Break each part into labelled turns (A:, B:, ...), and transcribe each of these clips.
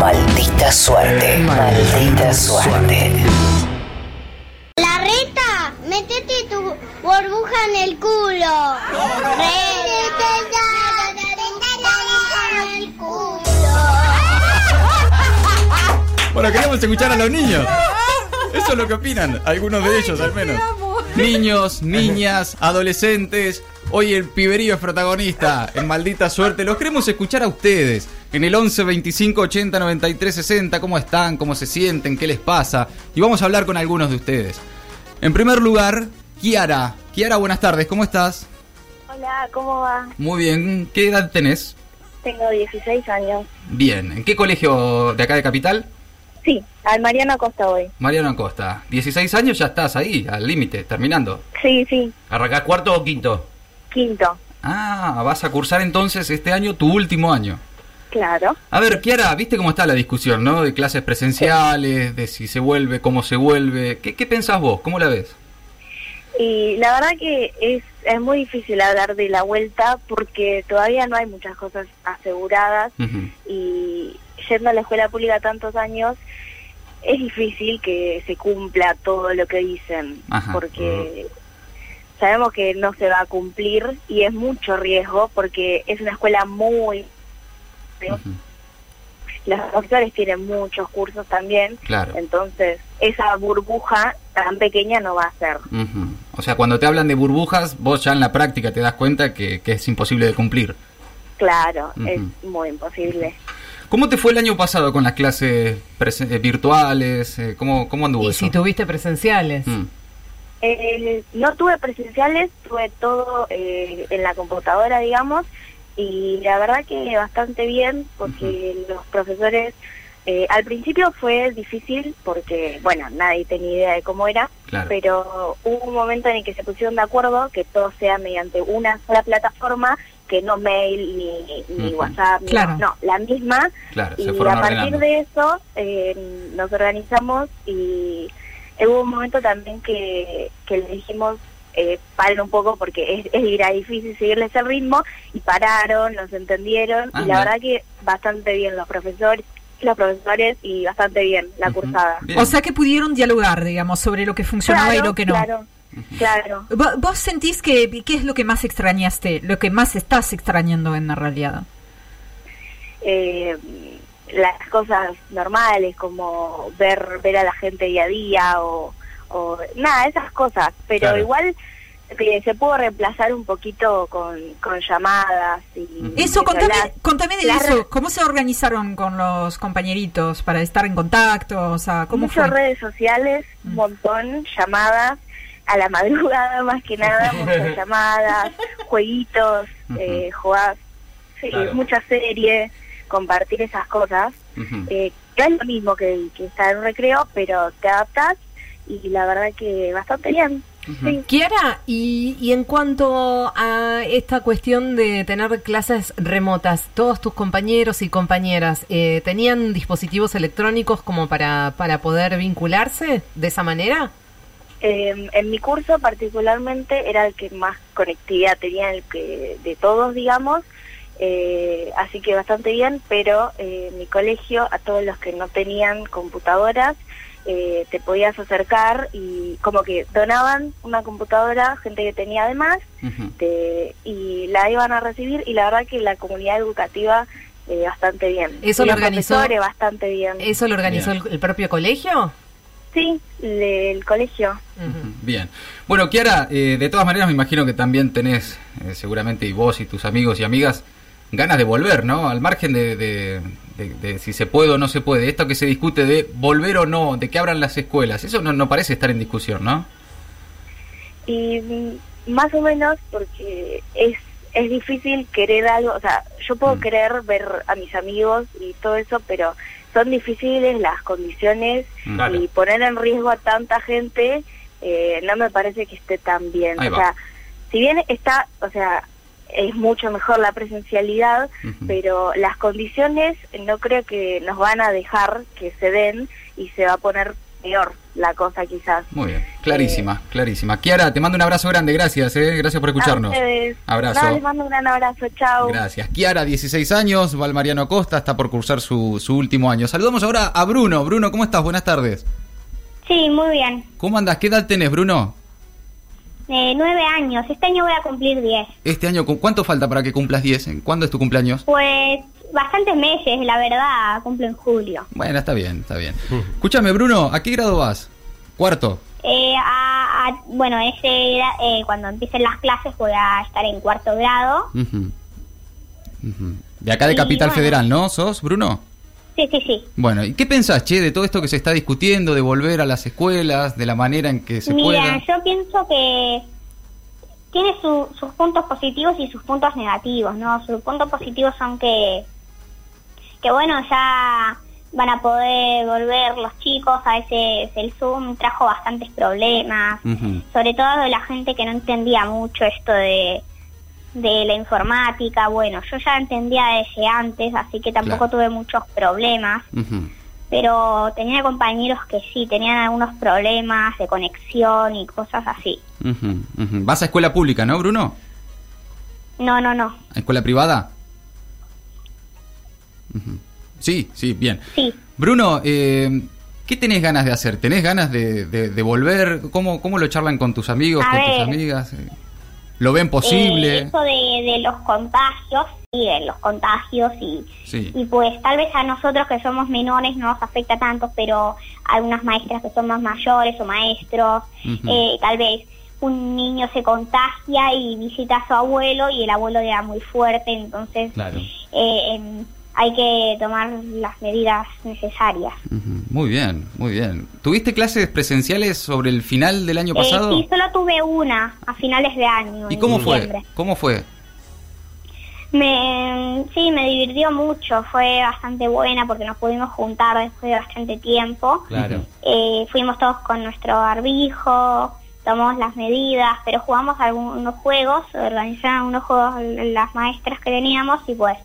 A: Maldita suerte. Maldita suerte.
B: La reta, métete tu burbuja en el culo. En el culo.
C: Bueno, queremos escuchar a los niños. Eso es lo que opinan, algunos de ellos al menos. Niños, niñas, adolescentes. Hoy el piberío es protagonista en Maldita Suerte. Los queremos escuchar a ustedes. En el 11 25 80 93 60. ¿Cómo están? ¿Cómo se sienten? ¿Qué les pasa? Y vamos a hablar con algunos de ustedes. En primer lugar, Kiara. Kiara, buenas tardes. ¿Cómo estás?
D: Hola, ¿cómo va?
C: Muy bien. ¿Qué edad tenés?
D: Tengo 16 años.
C: Bien. ¿En qué colegio de acá de Capital?
D: Sí, al Mariano Acosta hoy.
C: Mariano Acosta. 16 años ya estás ahí, al límite, terminando.
D: Sí, sí,
C: ¿Arrancás cuarto o quinto?
D: Quinto.
C: Ah, vas a cursar entonces este año tu último año.
D: Claro.
C: A ver, Kiara, ¿viste cómo está la discusión, no? De clases presenciales, de si se vuelve, cómo se vuelve. ¿Qué, qué pensás vos? ¿Cómo la ves?
D: Y la verdad que es, es muy difícil hablar de la vuelta porque todavía no hay muchas cosas aseguradas y yendo a la escuela pública tantos años es difícil que se cumpla todo lo que dicen
C: Ajá.
D: porque sabemos que no se va a cumplir y es mucho riesgo porque es una escuela muy
C: Ujú.
D: los profesores tienen muchos cursos también,
C: Claro.
D: entonces esa burbuja tan pequeña no va a ser.
C: Ujú. O sea, cuando te hablan de burbujas, vos ya en la práctica te das cuenta que, que es imposible de cumplir.
D: Claro, es muy imposible.
C: ¿Cómo te fue el año pasado con las clases eh, virtuales? Eh, ¿Cómo, ¿Cómo anduvo
E: Y
C: eso?
E: si tuviste presenciales.
C: Mm.
D: Eh, no tuve presenciales, tuve todo eh, en la computadora, digamos, y la verdad que bastante bien porque los profesores, eh, al principio fue difícil porque, bueno, nadie tenía idea de cómo era,
C: Claro.
D: pero hubo un momento en el que se pusieron de acuerdo que todo sea mediante una sola plataforma, que no mail ni, ni. WhatsApp,
E: Claro.
D: no, la misma,
C: Claro,
D: y a partir
C: ordenando.
D: de eso eh, nos organizamos y hubo un momento también que, que le dijimos eh, paren un poco porque es, es- era difícil seguirles el ritmo y pararon, nos entendieron y la verdad que bastante bien los profesores los profesores y bastante bien la cursada.
C: Bien.
E: O sea que pudieron dialogar, digamos, sobre lo que funcionaba y lo que no.
D: Claro, claro.
E: Vo- ¿Vos sentís que qué es lo que más extrañaste, lo que más estás extrañando en la realidad?
D: eh, las cosas normales como ver ver a la gente día a día o, o nada esas cosas pero
C: Claro.
D: igual que se pudo reemplazar un poquito con, con llamadas y
E: Eso,
D: y
E: contame,
D: las-
E: contame de
D: las
E: eso. ¿Cómo se organizaron con los compañeritos para estar en contacto? O sea, ¿cómo
D: muchas
E: fue?
D: redes sociales un
E: Mm.
D: montón llamadas a la madrugada más que nada muchas llamadas jueguitos eh, jugar sí,
C: Claro.
D: muchas series compartir esas cosas
C: Ujú.
D: eh, que es lo mismo que, que estar en un recreo, pero te adaptas y la verdad que bastante bien. Sí.
F: Kiara, y, y en cuanto a esta cuestión de tener clases remotas, ¿todos tus compañeros y compañeras eh, tenían dispositivos electrónicos como para, para poder vincularse de esa manera?
D: Eh, en mi curso particularmente era el que más conectividad tenía el que de todos, digamos, eh, así que bastante bien, pero eh, en mi colegio a todos los que no tenían computadoras eh, te podías acercar y como que donaban una computadora, gente que tenía además,
C: Ujú.
D: te- y la iban a recibir y la verdad que la comunidad educativa eh, bastante bien.
F: ¿Eso
D: Y
F: lo organizó?
D: bastante bien.
F: ¿Eso lo organizó el, el propio colegio?
D: Sí, le- el colegio.
C: Bien. Bueno, Kiara, eh, de todas maneras me imagino que también tenés, eh, seguramente, y vos y tus amigos y amigas, ganas de volver, ¿no? Al margen de, de- de- de si se puede o no se puede. Esto que se discute de volver o no, de que abran las escuelas, eso no, no parece estar en discusión, ¿no?
D: Y mm, más o menos porque es es difícil querer algo, o sea, yo puedo
C: Mm.
D: querer ver a mis amigos y todo eso, pero son difíciles las condiciones
C: Claro.
D: y poner en riesgo a tanta gente eh, no me parece que esté tan bien.
C: Ahí
D: o
C: va.
D: sea, si bien está, o sea, es mucho mejor la presencialidad, pero las condiciones no creo que nos van a dejar que se den y se va a poner peor la cosa quizás.
C: Muy bien, clarísima, clarísima. Kiara, te mando un abrazo grande, gracias, eh, gracias por escucharnos.
D: A ustedes.
C: Abrazo.
D: No, les mando un gran abrazo, chao.
C: Gracias. Kiara, 16 años, Valmariano Costa, está por cursar su, su último año. Saludamos ahora a Bruno. Bruno, ¿cómo estás? Buenas tardes.
G: Sí, muy bien.
C: ¿Cómo andas? ¿Qué edad tenés, Bruno?
G: Eh, nueve años. Este año voy a cumplir diez.
C: Este año, ¿cu- ¿cuánto falta para que cumplas 10? ¿Cuándo es tu cumpleaños?
G: Pues bastantes meses, la verdad. Cumplo en julio.
C: Bueno, está bien, está bien. Escúchame, Bruno, ¿a qué grado vas? Cuarto.
G: Eh, a- a- bueno, ese, eh, cuando empiecen las clases voy a estar en cuarto grado.
C: De acá de
G: Y
C: Capital
G: bueno.
C: Federal, ¿no? ¿Sos, Bruno?
G: Sí, sí, sí.
C: Bueno, ¿y qué pensás, che, de todo esto que se está discutiendo, de volver a las escuelas, de la manera en que se
G: Mira,
C: pueda?
G: yo pienso que tiene su- sus puntos positivos y sus puntos negativos, ¿no? Sus puntos positivos son que, que bueno, ya van a poder volver los chicos, a veces el Zoom trajo bastantes problemas, sobre todo de la gente que no entendía mucho esto de, de la informática, bueno, yo ya entendía desde antes, así que tampoco
C: Claro.
G: tuve muchos problemas pero tenía compañeros que sí, tenían algunos problemas de conexión y cosas así.
C: Vas a escuela pública, ¿no, Bruno?
G: No, no, no.
C: ¿A escuela privada? Sí, sí, bien.
G: Sí.
C: Bruno, eh, ¿qué tenés ganas de hacer? ¿Tenés ganas de, de- de volver? ¿Cómo, ¿Cómo lo charlan con tus amigos,
G: A
C: con tus amigas? Eh, ¿Lo ven posible?
G: Eh, eso de, de los contagios, sí, de los contagios y,
C: Sí.
G: y pues tal vez a nosotros que somos menores no nos afecta tanto, pero a algunas maestras que son más mayores o maestros, eh, tal vez un niño se contagia y visita a su abuelo y el abuelo le da muy fuerte, entonces
H: Claro.
G: eh, hay que tomar las medidas necesarias.
C: Muy bien, muy bien. ¿Tuviste clases presenciales sobre el final del año
G: Eh,
C: pasado?
G: sí, solo tuve una a finales de año.
C: ¿Y cómo fue? ¿Cómo fue?
G: Me, sí, me divirtió mucho, fue bastante buena porque nos pudimos juntar después de bastante tiempo.
H: Claro.
G: Eh, fuimos todos con nuestro barbijo, tomamos las medidas, pero jugamos algunos juegos, organizaron unos juegos las maestras que teníamos y pues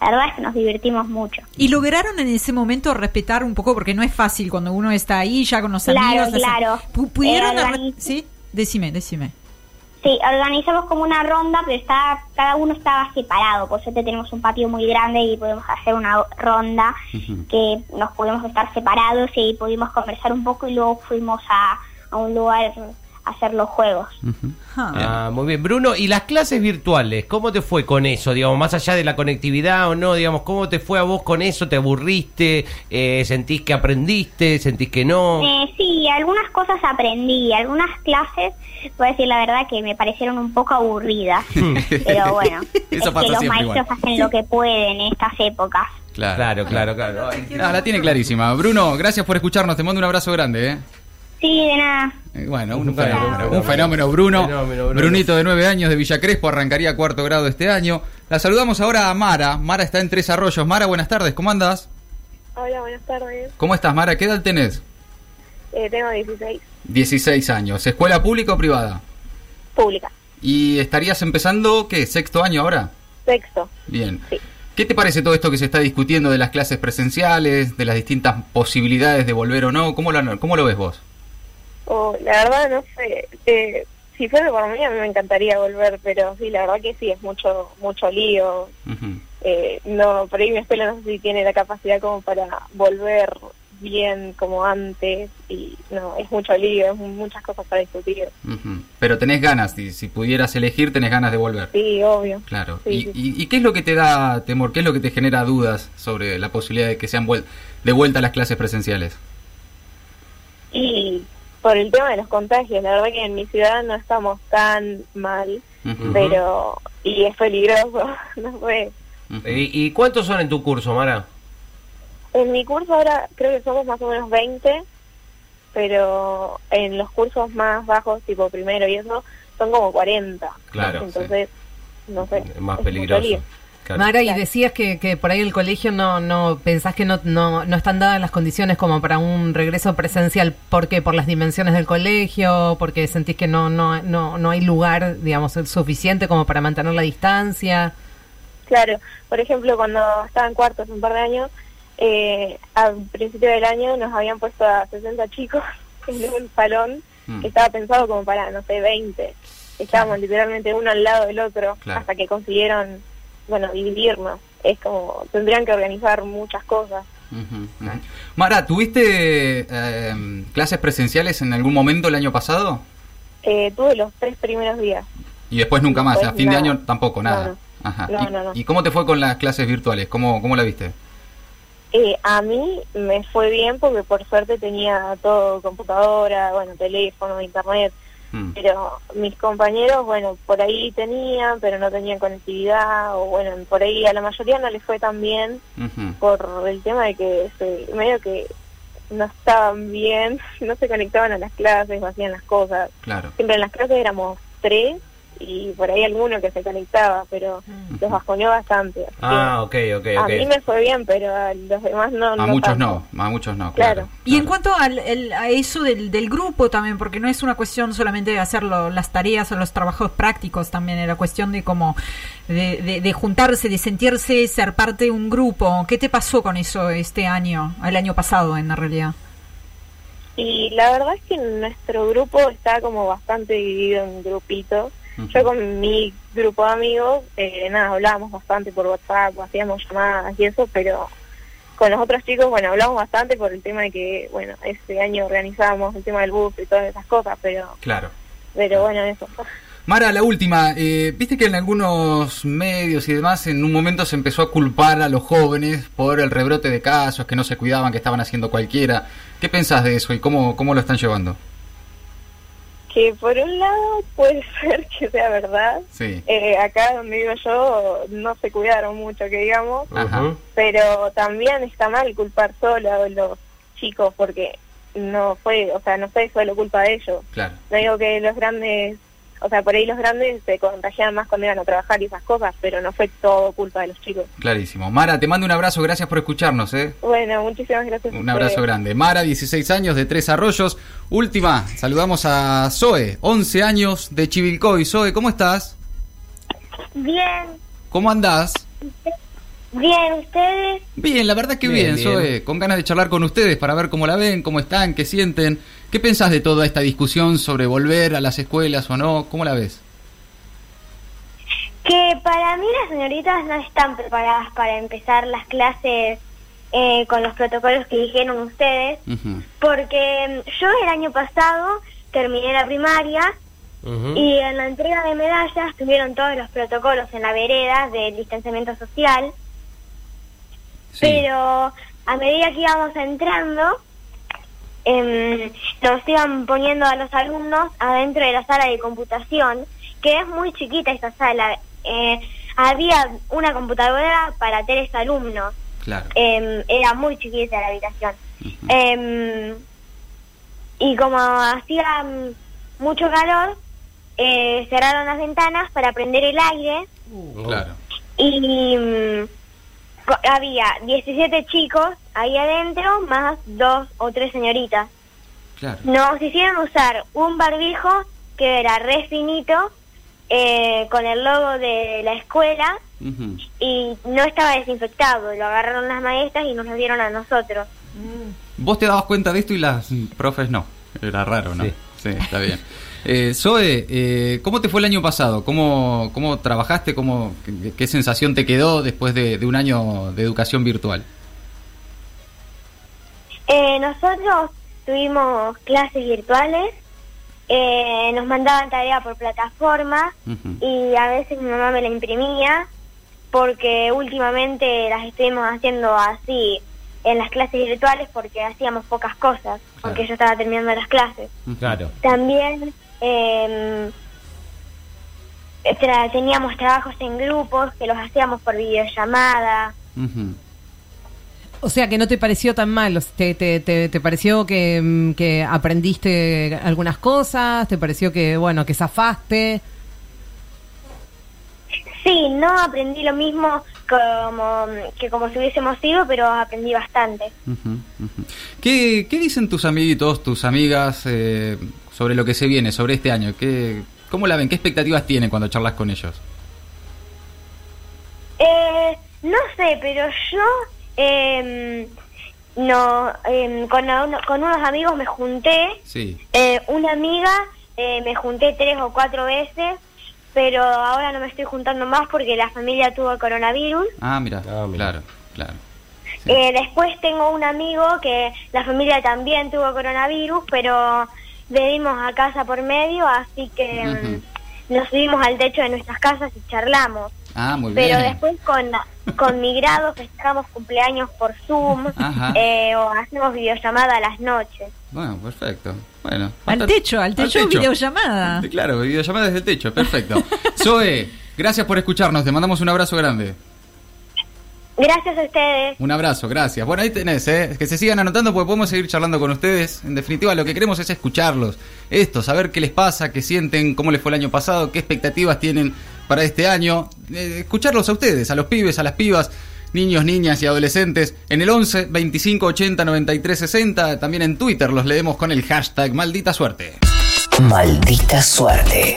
G: la verdad es que nos divertimos mucho.
E: Y lograron en ese momento respetar un poco, porque no es fácil cuando uno está ahí ya con los
G: Claro,
E: amigos.
G: claro.
E: Pu- ¿Pudieron
G: Eh,
E: Sí, decime, decime.
G: Sí, organizamos como una ronda, pero está, cada uno estaba separado. Por suerte tenemos un patio muy grande y podemos hacer una ronda que nos pudimos estar separados y pudimos conversar un poco y luego fuimos a, a un lugar hacer los juegos.
C: Ujú.
H: Ah, muy bien. Bruno, ¿y las clases virtuales? ¿Cómo te fue con eso? Digamos, más allá de la conectividad o no, digamos, ¿cómo te fue a vos con eso? ¿Te aburriste? Eh, ¿Sentís que aprendiste? ¿Sentís que no?
G: Eh, sí, algunas cosas aprendí, algunas clases, voy a decir la verdad que me parecieron un poco aburridas, pero bueno,
C: Eso
G: es
C: pasa
G: que los maestros
C: igual.
G: hacen lo que pueden en estas épocas.
C: Claro.
H: Claro, claro, claro. Ay,
C: Ah, la tiene clarísima. Bruno, gracias por escucharnos. Te mando un abrazo grande, ¿eh?
G: Sí, de nada.
C: Eh, Bueno, un,
H: Un
C: fenómeno,
H: fenómeno.
C: un fenómeno, Bruno.
H: Fenómeno, Bruno.
C: Brunito de nueve años de Villa Crespo, arrancaría cuarto grado este año. La saludamos ahora a Mara. Mara está en Tres Arroyos. Mara, buenas tardes, ¿cómo andas?
I: Hola, buenas tardes.
C: ¿Cómo estás, Mara? ¿Qué edad tenés?
I: Eh, tengo 16.
C: 16 años. ¿Escuela pública o privada?
I: Pública.
C: ¿Y estarías empezando, qué, sexto año ahora?
I: Sexto.
C: Bien.
I: Sí.
C: ¿Qué te parece todo esto que se está discutiendo de las clases presenciales, de las distintas posibilidades de volver o no? ¿Cómo lo, cómo lo ves vos?
I: Oh, la verdad, no sé. Eh, si fuera por mí, a mí me encantaría volver, pero sí, la verdad que sí, es mucho mucho lío. Eh, no, por ahí mi escuela no sé si tiene la capacidad como para volver bien como antes y no, es mucho lío, es muchas cosas para discutir.
C: Ujú. Pero tenés ganas, y si pudieras elegir, tenés ganas de volver.
I: Sí, obvio.
C: Claro.
I: Sí,
C: ¿Y,
I: sí.
C: y- y qué es lo que te da temor? ¿Qué es lo que te genera dudas sobre la posibilidad de que sean vuel- de vuelta a las clases presenciales?
I: Y por el tema de los contagios, la verdad que en mi ciudad no estamos tan mal, pero y es peligroso, no sé.
C: Ujú.
H: ¿Y, y cuántos son en tu curso, Mara?
I: En mi curso ahora creo que somos más o menos 20, pero en los cursos más bajos, tipo primero y eso, son como 40.
H: Claro,
I: Entonces, no sé.
H: Es más
I: es
H: peligroso. Claro.
F: Mara, y decías que, que por ahí el colegio no, no pensás que no, no, no están dadas las condiciones como para un regreso presencial. ¿Por qué? ¿Por las dimensiones del colegio? ¿Porque sentís que no, no, no, no hay lugar, digamos, suficiente como para mantener la distancia?
I: Claro, por ejemplo, cuando estaba en cuarto hace un par de años, eh, al principio del año nos habían puesto a 60 chicos en un salón
C: Mm.
I: que estaba pensado como para, no sé, 20. Estábamos literalmente uno al lado del otro
C: Claro.
I: hasta que consiguieron, bueno, dividirnos. Es como, tendrían que organizar muchas cosas.
C: Ujú. Mara, ¿tuviste eh, clases presenciales en algún momento el año pasado?
I: Eh, tuve los tres primeros días.
C: Y después nunca más, a fin de año tampoco, nada.
I: No, no.
C: Ajá.
I: No,
C: ¿Y,
I: no, no.
C: y cómo te fue con las clases virtuales? ¿Cómo, cómo la viste?
I: Eh, a mí me fue bien porque por suerte tenía todo, computadora, bueno, teléfono, internet,
C: Mm,
I: pero mis compañeros, bueno, por ahí tenían, pero no tenían conectividad, o bueno, por ahí a la mayoría no les fue tan bien por el tema de que se, medio que no estaban bien, no se conectaban a las clases o hacían las cosas.
C: Claro.
I: Siempre en las clases éramos tres y por ahí alguno que se conectaba, pero los bajoneó bastante.
H: Ah, ok, ok,
I: A mí me fue bien, pero a los demás no.
C: A
I: no
C: muchos
I: tanto.
C: no, a muchos no, claro.
I: Claro.
E: Y en cuanto al, el- a eso del, del grupo también, porque no es una cuestión solamente de hacer lo- las tareas o los trabajos prácticos, también era cuestión de como de, de- de juntarse, de sentirse ser parte de un grupo. ¿Qué te pasó con eso este año, el año pasado en la realidad?
I: Y la verdad es que nuestro grupo está como bastante dividido en grupitos. Yo con mi grupo de amigos, eh, nada, hablábamos bastante por WhatsApp, hacíamos llamadas y eso, pero con los otros chicos, bueno, hablamos bastante por el tema de que, bueno, este año organizamos el tema del bus y todas esas cosas, pero,
C: Claro.
I: pero bueno, eso.
C: Mara, la última. eh, Viste que en algunos medios y demás en un momento se empezó a culpar a los jóvenes por el rebrote de casos, que no se cuidaban, que estaban haciendo cualquiera. ¿Qué pensás de eso y cómo, cómo lo están llevando?
I: Que por un lado puede ser que sea verdad.
C: Sí.
I: Eh, acá donde vivo yo no se cuidaron mucho, que digamos.
C: Ajá.
I: Pero también está mal culpar solo a los chicos porque no fue, o sea, no fue solo culpa de ellos.
C: Claro.
I: No digo que los grandes, o sea, por ahí los grandes se contagiaban más cuando iban a trabajar y esas cosas, pero no fue todo culpa de los chicos.
C: Clarísimo. Mara, te mando un abrazo, gracias por escucharnos, ¿eh?
I: Bueno, muchísimas gracias.
C: Un abrazo
I: ustedes.
C: grande. Mara, 16 años, de Tres Arroyos. Última, saludamos a Zoe, 11 años, de Chivilcoy. Zoe, ¿cómo estás?
B: Bien,
C: ¿Cómo andás?
B: bien, ¿ustedes?
C: Bien, la verdad que bien,
H: Bien, bien.
C: Zoe. Con ganas de charlar con ustedes para ver cómo la ven, cómo están, qué sienten. ¿Qué pensás de toda esta discusión sobre volver a las escuelas o no? ¿Cómo la ves?
B: Que para mí las señoritas no están preparadas para empezar las clases eh, con los protocolos que dijeron ustedes, porque mm, yo el año pasado terminé la primaria y en la entrega de medallas tuvieron todos los protocolos en la vereda del distanciamiento social,
C: Sí.
B: pero a medida que íbamos entrando, em, nos iban poniendo a los alumnos adentro de la sala de computación, que es muy chiquita esa sala. Eh, había una computadora para tres alumnos.
C: Claro.
B: Em, era muy chiquita la habitación. Em, y como hacía mucho calor, eh, cerraron las ventanas para prender el aire
C: Claro.
B: y había 17 chicos ahí adentro más dos o tres señoritas.
C: Claro.
B: Nos hicieron usar un barbijo que era re finito eh, con el logo de la escuela y no estaba desinfectado. Lo agarraron las maestras y nos lo dieron a nosotros.
C: Vos te dabas cuenta de esto y las profes no. Era raro, ¿no?
H: Sí.
C: Sí, está bien. Eh, Zoe, eh, ¿cómo te fue el año pasado? ¿Cómo, cómo trabajaste? ¿Cómo, qué, qué sensación te quedó después de, de un año de educación virtual?
B: Eh, nosotros tuvimos clases virtuales, eh, nos mandaban tarea por plataforma y a veces mi mamá me la imprimía porque últimamente las estuvimos haciendo así en las clases virtuales porque hacíamos pocas cosas, porque yo estaba terminando las clases.
H: Claro.
B: También eh, tra- teníamos trabajos en grupos que los hacíamos por videollamada.
F: O sea, que no te pareció tan mal. ¿Te, te, te, te pareció que, mm, que aprendiste algunas cosas? ¿Te pareció que, bueno, que zafaste?
B: Sí, no aprendí lo mismo como que como si hubiésemos ido, pero aprendí bastante.
C: ¿Qué, qué dicen tus amiguitos, tus amigas eh, sobre lo que se viene, sobre este año? ¿Qué, ¿Cómo la ven? ¿Qué expectativas tienen cuando charlas con ellos?
B: Eh, no sé, pero yo em, no, em, con, uno- con unos amigos me junté.
C: Sí.
B: Eh, una amiga eh, me junté tres o cuatro veces, pero ahora no me estoy juntando más porque la familia tuvo coronavirus.
C: Ah, mira.
H: Ah.
C: Claro, claro. Sí.
B: Eh, después tengo un amigo que la familia también tuvo coronavirus, pero venimos a casa por medio, así que mm, nos subimos al techo de nuestras casas y charlamos.
C: Ah, muy
B: Pero
C: bien.
B: después con, con mi grado festejamos cumpleaños por Zoom eh, o hacemos videollamada a las noches.
C: Bueno, perfecto. Bueno.
E: Al techo, al techo, videollamada.
C: Claro, videollamada desde el techo, perfecto. Zoe, gracias por escucharnos, te mandamos un abrazo grande.
B: Gracias a ustedes.
C: Un abrazo, gracias. Bueno, ahí tenés, ¿eh? que se sigan anotando porque podemos seguir charlando con ustedes. En definitiva, lo que queremos es escucharlos. Esto, saber qué les pasa, qué sienten, cómo les fue el año pasado, qué expectativas tienen para este año. Eh, escucharlos a ustedes, a los pibes, a las pibas, niños, niñas y adolescentes. En el 11 25 80 93 60. También en Twitter los leemos con el hashtag maldita suerte.
A: Maldita suerte.